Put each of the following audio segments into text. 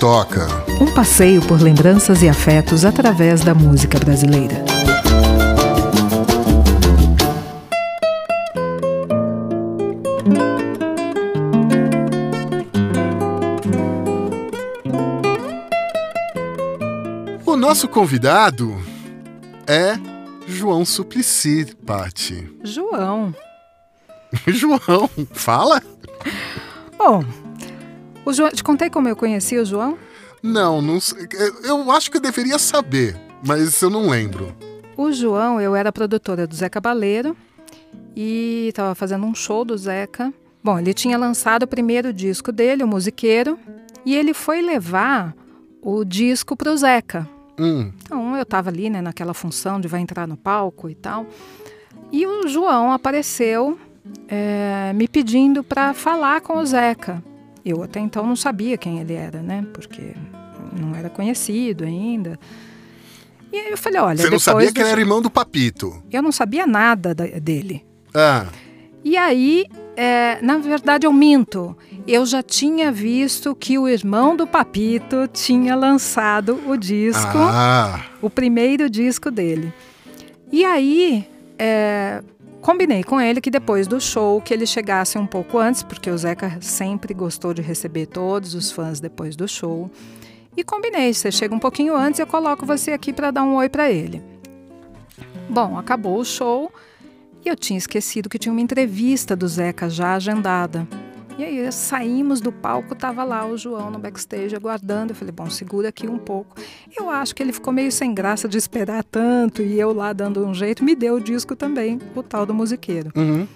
toca. Um passeio por lembranças e afetos através da música brasileira. O nosso convidado é João Suplicy, Pati. João. João, fala? Bom, o João, te contei como eu conheci o João? Não, não sei. Eu acho que eu deveria saber, mas eu não lembro. O João, eu era produtora do Zé Cabaleiro e estava fazendo um show do Zeca. Bom, ele tinha lançado o primeiro disco dele, o Musiqueiro, e ele foi levar o disco para o Zeca. Hum. Então eu estava ali, né, naquela função de vai entrar no palco e tal. E o João apareceu é, me pedindo para falar com o Zeca. Eu até então não sabia quem ele era, né? Porque não era conhecido ainda. E aí eu falei, olha. Você não sabia que ele era irmão do Papito? Eu não sabia nada da, dele. Ah. E aí, é, na verdade, eu minto. Eu já tinha visto que o irmão do Papito tinha lançado o disco, Ah. o primeiro disco dele. E aí, é, combinei com ele que depois do show que ele chegasse um pouco antes, porque o Zeca sempre gostou de receber todos os fãs depois do show. E combinei, você chega um pouquinho antes, eu coloco você aqui para dar um oi para ele. Bom, acabou o show e eu tinha esquecido que tinha uma entrevista do Zeca já agendada. E aí saímos do palco, tava lá o João no backstage aguardando. Eu falei, bom, segura aqui um pouco. Eu acho que ele ficou meio sem graça de esperar tanto e eu lá dando um jeito, me deu o disco também, o tal do musiqueiro. Uhum.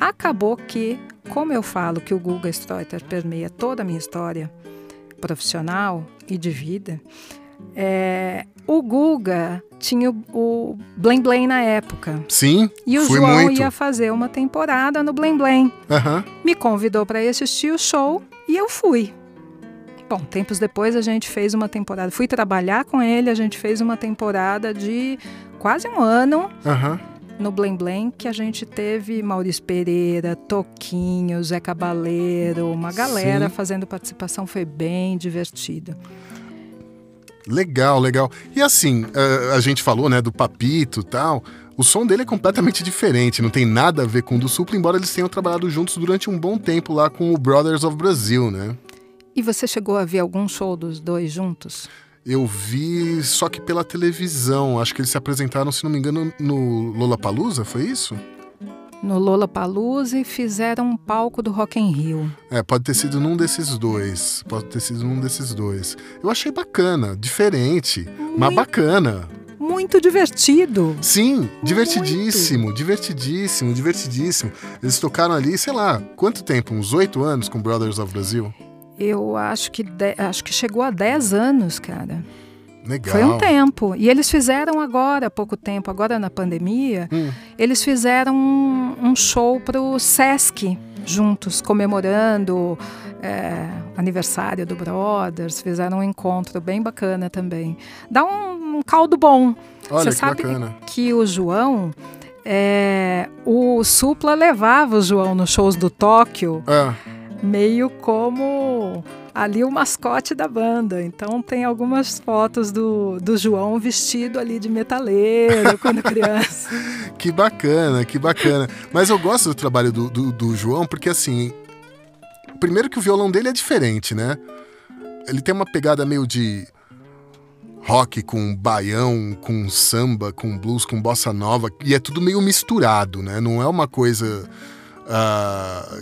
Acabou que, como eu falo que o Guga Streuter permeia toda a minha história profissional e de vida, é, o Guga tinha o, Blém Blém na época. Sim, E o João muito. ia fazer uma temporada no Blém Blém. Aham. Me convidou para ir assistir o show e eu fui. Bom, tempos depois a gente fez uma temporada. Fui trabalhar com ele, a gente fez uma temporada de quase um ano Aham. no Blém Blém, que a gente teve Maurício Pereira, Toquinho, Zé Cabaleiro, uma galera Sim. fazendo participação, foi bem divertido. Legal, legal. E assim, eh, a gente falou, né, do Papito e tal. O som dele é completamente diferente, não tem nada a ver com o do Supla, embora eles tenham trabalhado juntos durante um bom tempo lá com o Brothers of Brazil, né? E você chegou a ver algum show dos dois juntos? Eu vi só que pela televisão. Acho que eles se apresentaram, se não me engano, no Lollapalooza, foi isso? No Lollapalooza e fizeram um palco do Rock in Rio. É, pode ter sido num desses dois. Pode ter sido num desses dois. Eu achei bacana, diferente, mas bacana. Muito divertido. Sim, divertidíssimo, divertidíssimo, divertidíssimo. Eles tocaram ali, sei lá, quanto tempo? Uns oito anos com Brothers of Brazil? Eu acho que, de- acho que chegou a 10 anos, cara. Legal. Foi um tempo. E eles fizeram agora, há pouco tempo, agora na pandemia, Hum. eles fizeram um, um show para o Sesc juntos, comemorando é, aniversário do Brothers. Fizeram um encontro bem bacana também. Dá um, um caldo bom. Olha Você que sabe bacana. que o João, é, o Supla levava o João nos shows do Tóquio Ah, meio como ali o mascote da banda. Então tem algumas fotos do, do João vestido ali de metaleiro quando criança. que bacana, que bacana. Mas eu gosto do trabalho do, do, do João porque, assim, primeiro que o violão dele é diferente, né? Ele tem uma pegada meio de rock com baião, com samba, com blues, com bossa nova, e é tudo meio misturado, né? Não é uma coisa ah,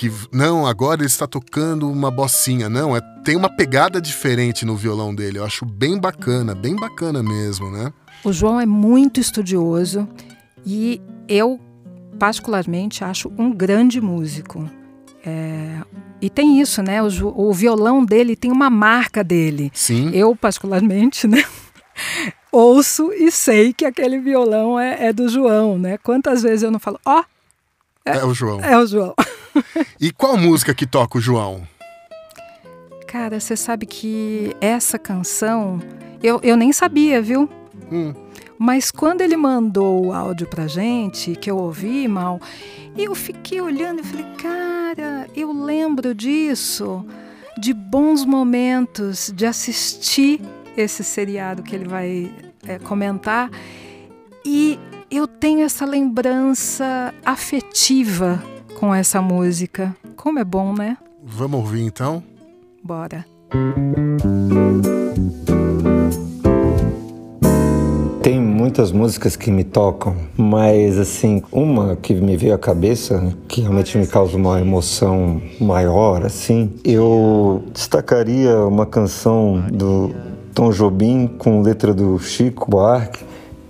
que não, agora ele está tocando uma bossinha, não, é tem uma pegada diferente no violão dele. Eu acho bem bacana, bem bacana mesmo, né? O João é muito estudioso e eu, particularmente, acho um grande músico. É, e tem isso, né? O, o violão dele tem uma marca dele. Sim. Eu, particularmente, né? Ouço e sei que aquele violão é, é do João, né? Quantas vezes eu não falo, ó, É o João. é o João. E qual música que toca o João? Cara, você sabe que essa canção eu, eu nem sabia, viu? Hum. Mas quando ele mandou o áudio pra gente, que eu ouvi mal, eu fiquei olhando e falei, cara, eu lembro disso. de bons momentos, de assistir esse seriado que ele vai é, comentar. E eu tenho essa lembrança afetiva com essa música. Como é bom, né? Vamos ouvir então? Bora. Tem muitas músicas que me tocam, mas assim, uma que me veio à cabeça, que realmente me causa uma emoção maior, assim, eu destacaria uma canção do Tom Jobim com letra do Chico Buarque,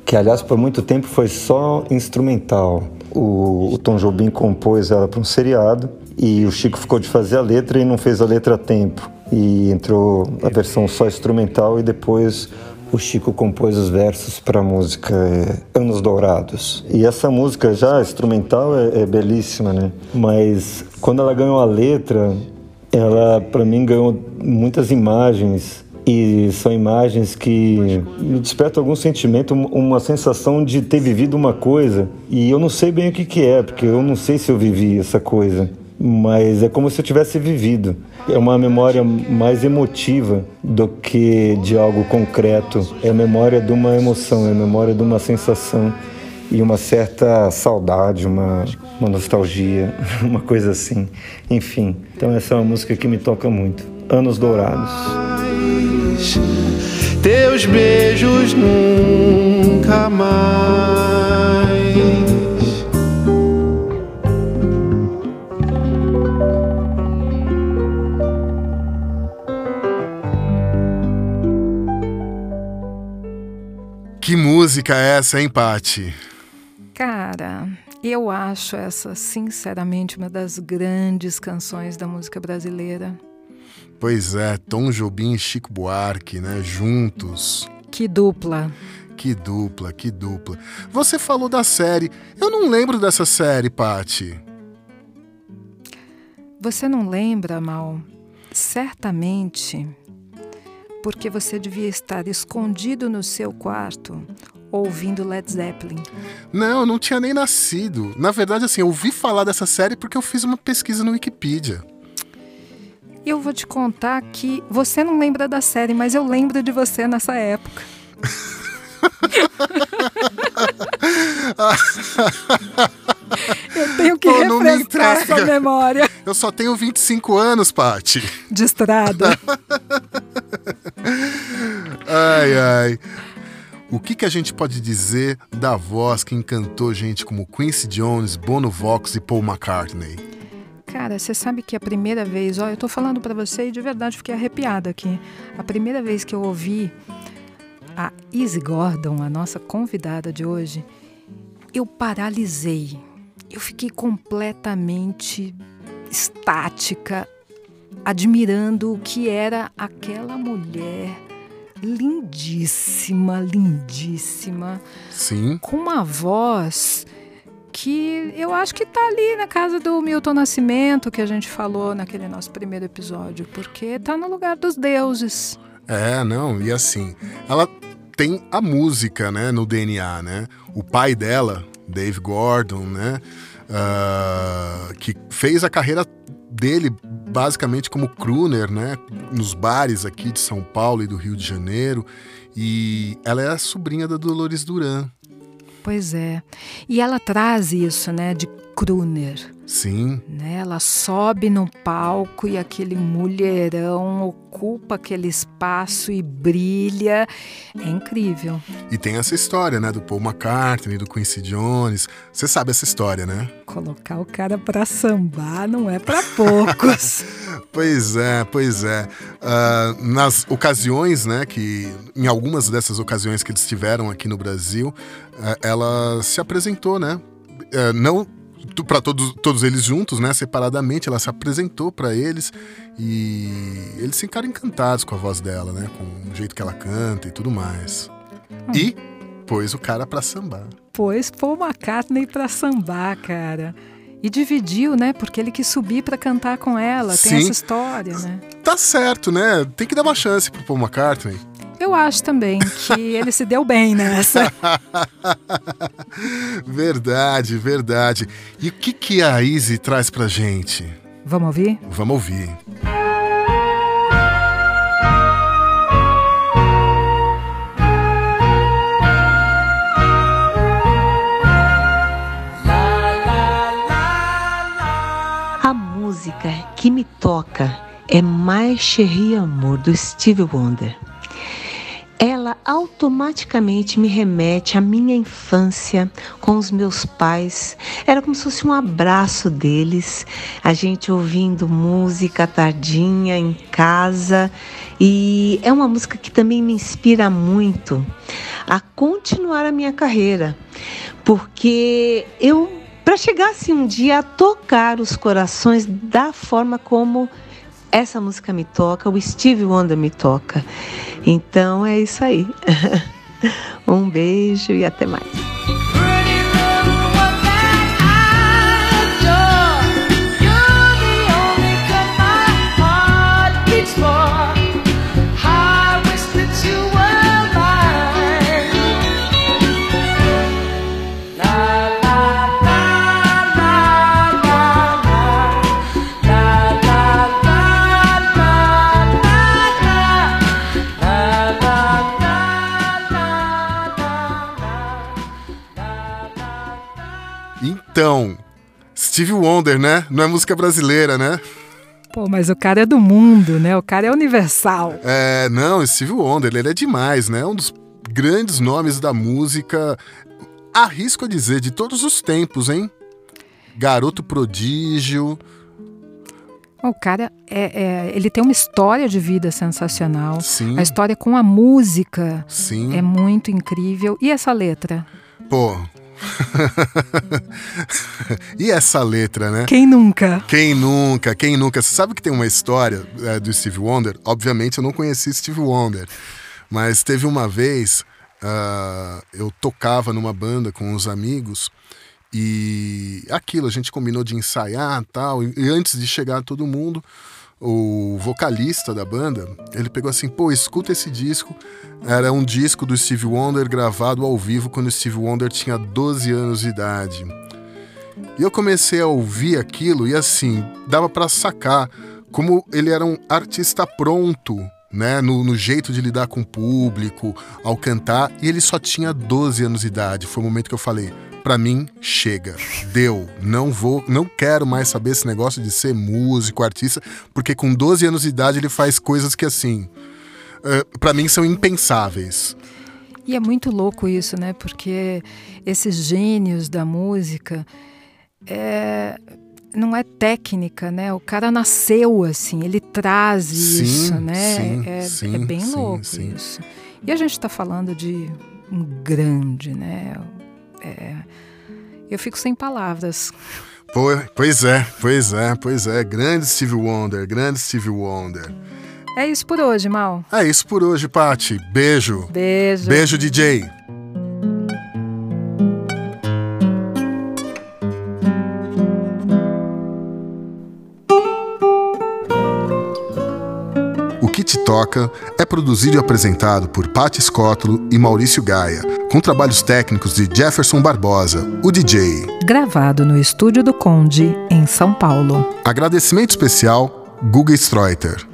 que aliás por muito tempo foi só instrumental. O, o Tom Jobim compôs ela para um seriado e o Chico ficou de fazer a letra e não fez a letra a tempo. E entrou a versão só instrumental e depois o Chico compôs os versos para a música é, Anos Dourados. E essa música já instrumental é, é belíssima, né? Mas quando ela ganhou a letra, ela para mim ganhou muitas imagens e são imagens que me despertam algum sentimento, uma sensação de ter vivido uma coisa e eu não sei bem o que, que é, porque eu não sei se eu vivi essa coisa mas é como se eu tivesse vivido. É uma memória mais emotiva do que de algo concreto. É a memória de uma emoção, é a memória de uma sensação e uma certa saudade, uma, uma nostalgia, uma coisa assim. Enfim, então essa é uma música que me toca muito. Anos Dourados. Teus beijos nunca mais Que música é essa, hein, Pati? Cara, eu acho essa, sinceramente, uma das grandes canções da música brasileira. Pois é, Tom Jobim e Chico Buarque, né? Juntos. Que dupla. Que dupla, que dupla. Você falou da série. Eu não lembro dessa série, Pati. Você não lembra, Mal? Certamente porque você devia estar escondido no seu quarto ouvindo Led Zeppelin. Não, eu não tinha nem nascido. Na verdade, assim, eu ouvi falar dessa série porque eu fiz uma pesquisa no Wikipedia. Eu vou te contar que você não lembra da série, mas eu lembro de você nessa época. Eu tenho que Pô, refrescar sua memória. Eu só tenho 25 anos, Pati. De estrada. ai, ai. O que, que a gente pode dizer da voz que encantou gente como Quincy Jones, Bono Vox e Paul McCartney? Cara, você sabe que a primeira vez, ó, eu tô falando para você e de verdade fiquei arrepiada aqui. A primeira vez que eu ouvi a Izzy Gordon, a nossa convidada de hoje, eu paralisei. Eu fiquei completamente estática, admirando o que era aquela mulher lindíssima, lindíssima. Sim. Com uma voz que eu acho que está ali na casa do Milton Nascimento, que a gente falou naquele nosso primeiro episódio, porque está no lugar dos deuses. É, não, e assim, ela tem a música, né, no DNA, né? O pai dela, Dave Gordon, né, uh, que fez a carreira dele basicamente como crooner, né, nos bares aqui de São Paulo e do Rio de Janeiro, e ela é a sobrinha da Dolores Duran. Pois é. E ela traz isso, né, de crooner. Sim. Né? Ela sobe no palco e aquele mulherão ocupa aquele espaço e brilha. É incrível. E tem essa história, né? Do Paul McCartney, do Quincy Jones. Você sabe essa história, né? Colocar o cara pra sambar não é para poucos. pois é, pois é. Uh, nas ocasiões, né? Que em algumas dessas ocasiões que eles tiveram aqui no Brasil, uh, ela se apresentou, né? Uh, não para todos, todos eles juntos, né, separadamente, ela se apresentou para eles e eles ficaram encantados com a voz dela, né, com o jeito que ela canta e tudo mais. Hum. E pôs o cara para sambar. Pôs Paul McCartney para sambar, cara. E dividiu, né? Porque ele quis subir para cantar com ela. Tem Sim. essa história, né? Tá certo, né? Tem que dar uma chance pro Paul McCartney eu acho também que ele se deu bem nessa. verdade, verdade. E o que, que a Izzy traz pra gente? Vamos ouvir? Vamos ouvir. A música que me toca é Mais Cherie Amor do Steve Wonder. Automaticamente me remete à minha infância com os meus pais. Era como se fosse um abraço deles, a gente ouvindo música tardinha em casa. E é uma música que também me inspira muito a continuar a minha carreira, porque eu, para chegar assim um dia a tocar os corações da forma como essa música me toca, o Steve Wonder me toca. Então é isso aí. um beijo e até mais. Então, Steve Wonder, né? Não é música brasileira, né? Pô, mas o cara é do mundo, né? O cara é universal. É, não, Steve Wonder, ele é demais, né? Um dos grandes nomes da música, arrisco a dizer, de todos os tempos, hein? Garoto prodígio. O cara é, é, ele tem uma história de vida sensacional. Sim. A história com a música Sim. é muito incrível. E essa letra? Pô, e essa letra, né? Quem nunca? Quem nunca, quem nunca. Você sabe que tem uma história é, do Steve Wonder? Obviamente eu não conheci Steve Wonder, mas teve uma vez uh, eu tocava numa banda com uns amigos e aquilo, a gente combinou de ensaiar tal, e antes de chegar todo mundo, o vocalista da banda, ele pegou assim, pô, escuta esse disco. Era um disco do Steve Wonder gravado ao vivo quando o Steve Wonder tinha 12 anos de idade. E eu comecei a ouvir aquilo e assim, dava para sacar como ele era um artista pronto, né, no, no, jeito de lidar com o público, ao cantar, e ele só tinha 12 anos de idade. Foi o momento que eu falei: para mim chega, deu, não vou, não quero mais saber esse negócio de ser músico, artista, porque com 12 anos de idade ele faz coisas que assim, uh, para mim são impensáveis. E é muito louco isso, né? Porque esses gênios da música é, não é técnica, né? O cara nasceu assim, ele traz sim, isso, né? Sim, é, sim, é bem louco isso. E a gente está falando de um grande, né? É, eu fico sem palavras. Pois é, pois é, pois é. Grande Steve Wonder, grande Steve Wonder. É isso por hoje, Mal. É isso por hoje, Pati. Beijo. Beijo. Beijo, DJ. O que te toca é produzido e apresentado por Patti Scotlo e Maurício Gaia, com trabalhos técnicos de Jefferson Barbosa, o DJ. Gravado no estúdio do Conde, em São Paulo. Agradecimento especial, Guga Streuter.